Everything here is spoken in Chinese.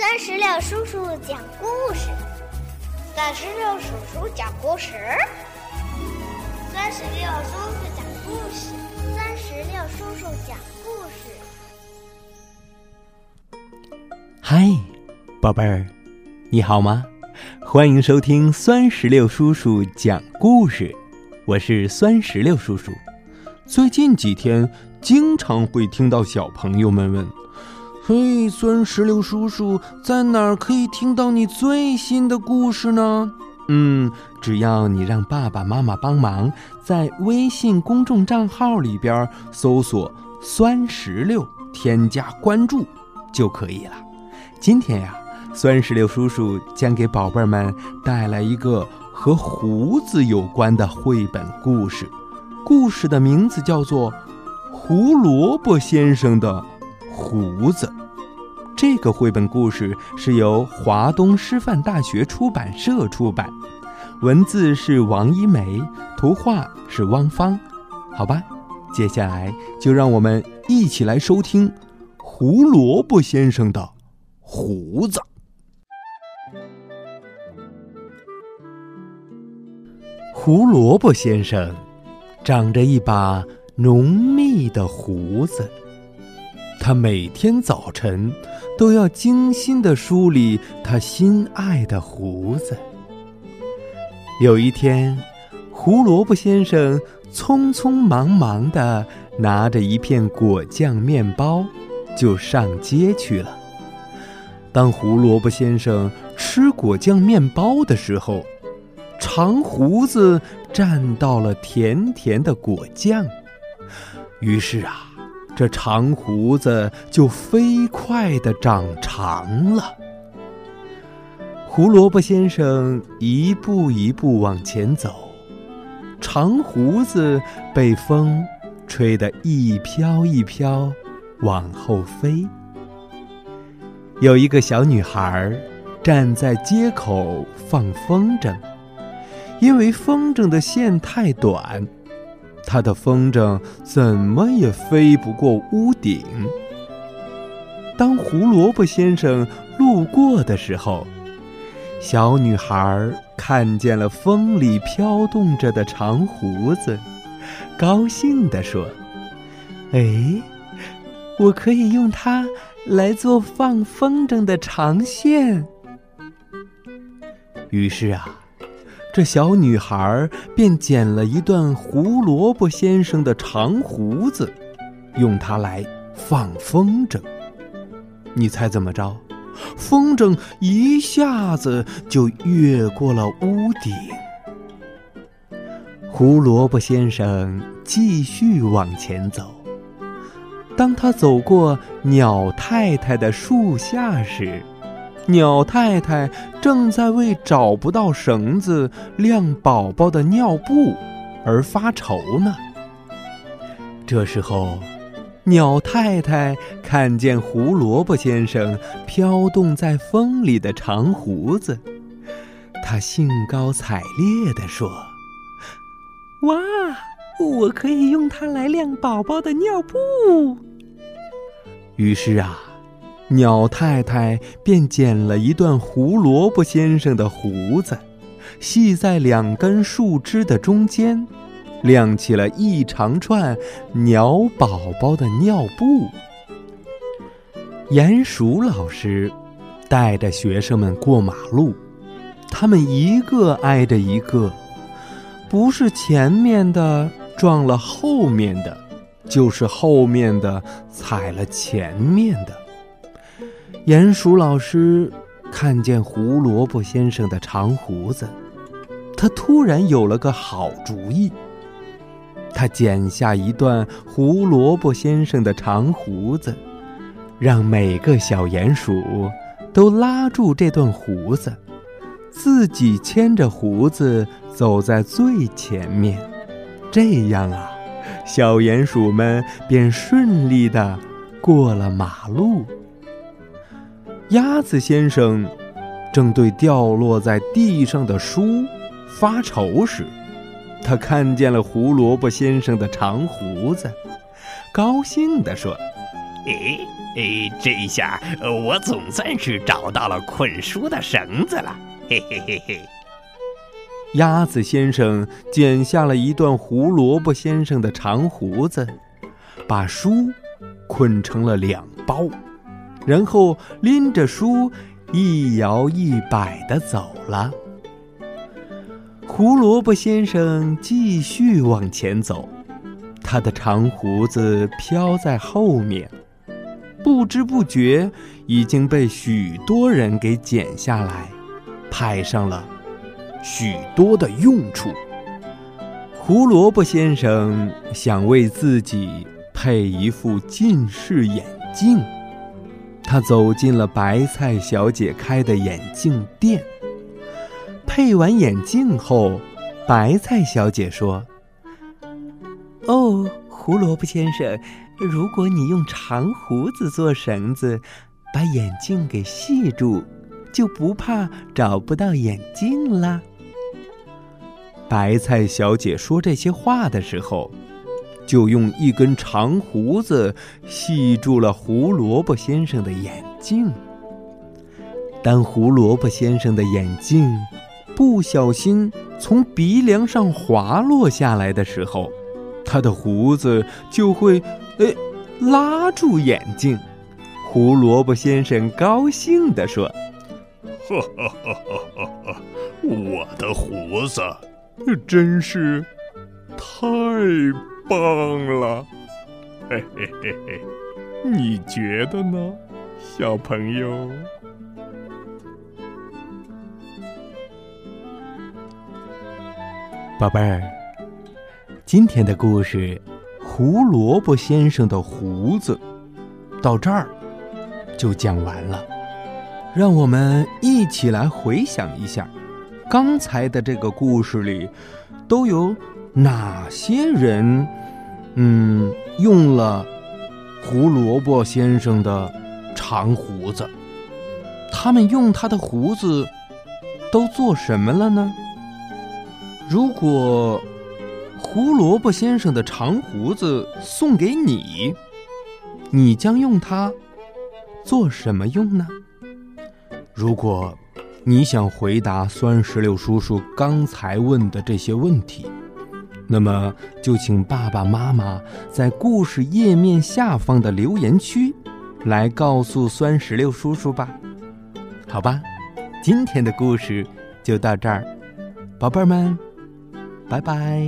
三十六叔叔讲故事，三十六叔叔讲故事，三十六叔叔讲故事，三十六叔叔讲故事。嗨，宝贝儿，你好吗？欢迎收听酸石榴叔叔讲故事，我是酸石榴叔叔。最近几天，经常会听到小朋友们问。嘿，酸石榴叔叔，在哪儿可以听到你最新的故事呢？嗯，只要你让爸爸妈妈帮忙，在微信公众账号里边搜索“酸石榴”，添加关注就可以了。今天呀，酸石榴叔叔将给宝贝们带来一个和胡子有关的绘本故事，故事的名字叫做《胡萝卜先生的胡子》。这个绘本故事是由华东师范大学出版社出版，文字是王一梅，图画是汪芳。好吧，接下来就让我们一起来收听胡萝卜先生的胡子。胡萝卜先生长着一把浓密的胡子。他每天早晨都要精心的梳理他心爱的胡子。有一天，胡萝卜先生匆匆忙忙的拿着一片果酱面包，就上街去了。当胡萝卜先生吃果酱面包的时候，长胡子沾到了甜甜的果酱，于是啊。这长胡子就飞快地长长了。胡萝卜先生一步一步往前走，长胡子被风吹得一飘一飘，往后飞。有一个小女孩站在街口放风筝，因为风筝的线太短。他的风筝怎么也飞不过屋顶。当胡萝卜先生路过的时候，小女孩看见了风里飘动着的长胡子，高兴地说：“哎，我可以用它来做放风筝的长线。”于是啊。这小女孩便剪了一段胡萝卜先生的长胡子，用它来放风筝。你猜怎么着？风筝一下子就越过了屋顶。胡萝卜先生继续往前走。当他走过鸟太太的树下时，鸟太太正在为找不到绳子晾宝宝的尿布而发愁呢。这时候，鸟太太看见胡萝卜先生飘动在风里的长胡子，她兴高采烈地说：“哇，我可以用它来晾宝宝的尿布。”于是啊。鸟太太便剪了一段胡萝卜先生的胡子，系在两根树枝的中间，晾起了一长串鸟宝宝的尿布。鼹鼠老师带着学生们过马路，他们一个挨着一个，不是前面的撞了后面的，就是后面的踩了前面的。鼹鼠老师看见胡萝卜先生的长胡子，他突然有了个好主意。他剪下一段胡萝卜先生的长胡子，让每个小鼹鼠都拉住这段胡子，自己牵着胡子走在最前面。这样啊，小鼹鼠们便顺利的过了马路。鸭子先生正对掉落在地上的书发愁时，他看见了胡萝卜先生的长胡子，高兴地说：“哎，哎，这一下我总算是找到了捆书的绳子了，嘿嘿嘿嘿。鸭子先生剪下了一段胡萝卜先生的长胡子，把书捆成了两包，然后拎着书一摇一摆的走了。胡萝卜先生继续往前走，他的长胡子飘在后面，不知不觉已经被许多人给剪下来，派上了。许多的用处。胡萝卜先生想为自己配一副近视眼镜，他走进了白菜小姐开的眼镜店。配完眼镜后，白菜小姐说：“哦，胡萝卜先生，如果你用长胡子做绳子，把眼镜给系住，就不怕找不到眼镜啦。”白菜小姐说这些话的时候，就用一根长胡子系住了胡萝卜先生的眼镜。当胡萝卜先生的眼镜不小心从鼻梁上滑落下来的时候，他的胡子就会，呃，拉住眼镜。胡萝卜先生高兴地说：“哈哈哈哈哈！我的胡子。”真是太棒了，嘿嘿嘿嘿，你觉得呢，小朋友？宝贝儿，今天的故事《胡萝卜先生的胡子》到这儿就讲完了，让我们一起来回想一下。刚才的这个故事里，都有哪些人，嗯，用了胡萝卜先生的长胡子？他们用他的胡子都做什么了呢？如果胡萝卜先生的长胡子送给你，你将用它做什么用呢？如果。你想回答酸石榴叔叔刚才问的这些问题，那么就请爸爸妈妈在故事页面下方的留言区来告诉酸石榴叔叔吧。好吧，今天的故事就到这儿，宝贝儿们，拜拜。